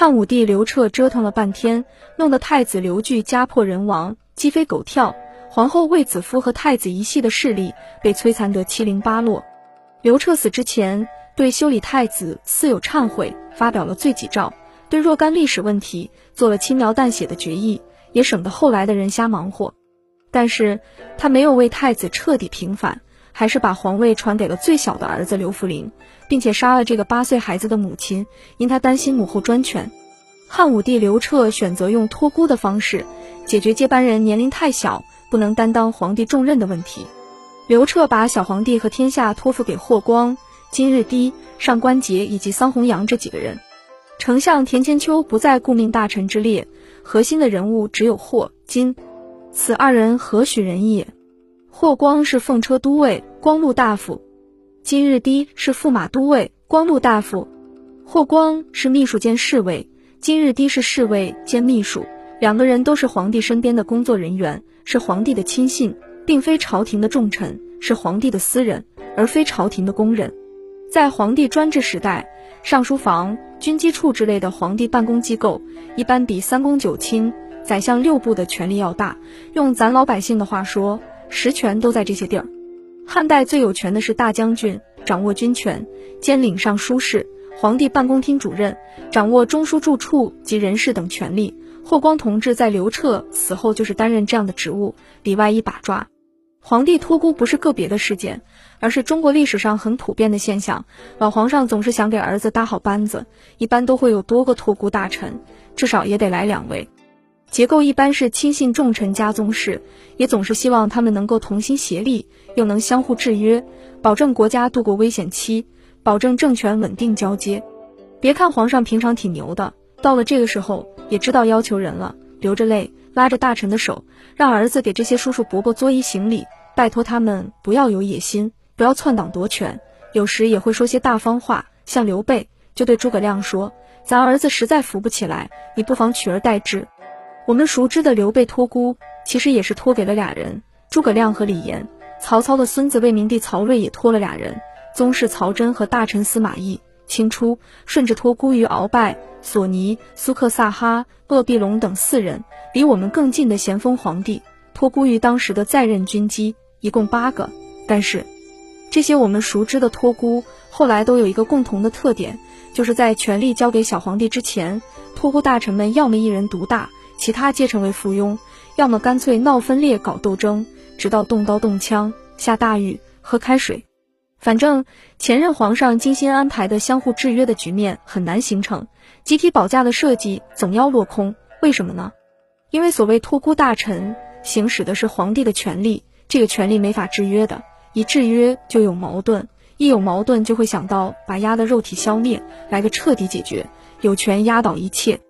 汉武帝刘彻折腾了半天，弄得太子刘据家破人亡，鸡飞狗跳。皇后卫子夫和太子一系的势力被摧残得七零八落。刘彻死之前，对修理太子似有忏悔，发表了罪己诏，对若干历史问题做了轻描淡写的决议，也省得后来的人瞎忙活。但是他没有为太子彻底平反，还是把皇位传给了最小的儿子刘弗陵，并且杀了这个八岁孩子的母亲，因他担心母后专权。汉武帝刘彻选择用托孤的方式解决接班人年龄太小。不能担当皇帝重任的问题，刘彻把小皇帝和天下托付给霍光、金日低、上官桀以及桑弘羊这几个人。丞相田千秋不在顾命大臣之列，核心的人物只有霍、金，此二人何许人也？霍光是奉车都尉、光禄大夫，金日低是驸马都尉、光禄大夫。霍光是秘书兼侍卫，金日低是侍卫兼秘书。两个人都是皇帝身边的工作人员，是皇帝的亲信，并非朝廷的重臣，是皇帝的私人，而非朝廷的工人。在皇帝专制时代，尚书房、军机处之类的皇帝办公机构，一般比三公九卿、宰相六部的权力要大。用咱老百姓的话说，实权都在这些地儿。汉代最有权的是大将军，掌握军权，兼领尚书事、皇帝办公厅主任，掌握中书住处及人事等权力。霍光同志在刘彻死后就是担任这样的职务，里外一把抓。皇帝托孤不是个别的事件，而是中国历史上很普遍的现象。老皇上总是想给儿子搭好班子，一般都会有多个托孤大臣，至少也得来两位。结构一般是亲信重臣加宗室，也总是希望他们能够同心协力，又能相互制约，保证国家度过危险期，保证政权稳定交接。别看皇上平常挺牛的。到了这个时候，也知道要求人了，流着泪拉着大臣的手，让儿子给这些叔叔伯伯作揖行礼，拜托他们不要有野心，不要篡党夺权。有时也会说些大方话，像刘备就对诸葛亮说：“咱儿子实在扶不起来，你不妨取而代之。”我们熟知的刘备托孤，其实也是托给了俩人：诸葛亮和李严。曹操的孙子魏明帝曹睿也托了俩人：宗室曹真和大臣司马懿。清初，顺治托孤于鳌拜。索尼、苏克萨哈、鄂必隆等四人，离我们更近的咸丰皇帝托孤于当时的在任军机，一共八个。但是，这些我们熟知的托孤，后来都有一个共同的特点，就是在权力交给小皇帝之前，托孤大臣们要么一人独大，其他皆成为附庸；要么干脆闹分裂、搞斗争，直到动刀动枪、下大雨、喝开水。反正前任皇上精心安排的相互制约的局面很难形成，集体保驾的设计总要落空。为什么呢？因为所谓托孤大臣行使的是皇帝的权力，这个权力没法制约的，一制约就有矛盾，一有矛盾就会想到把压的肉体消灭，来个彻底解决，有权压倒一切。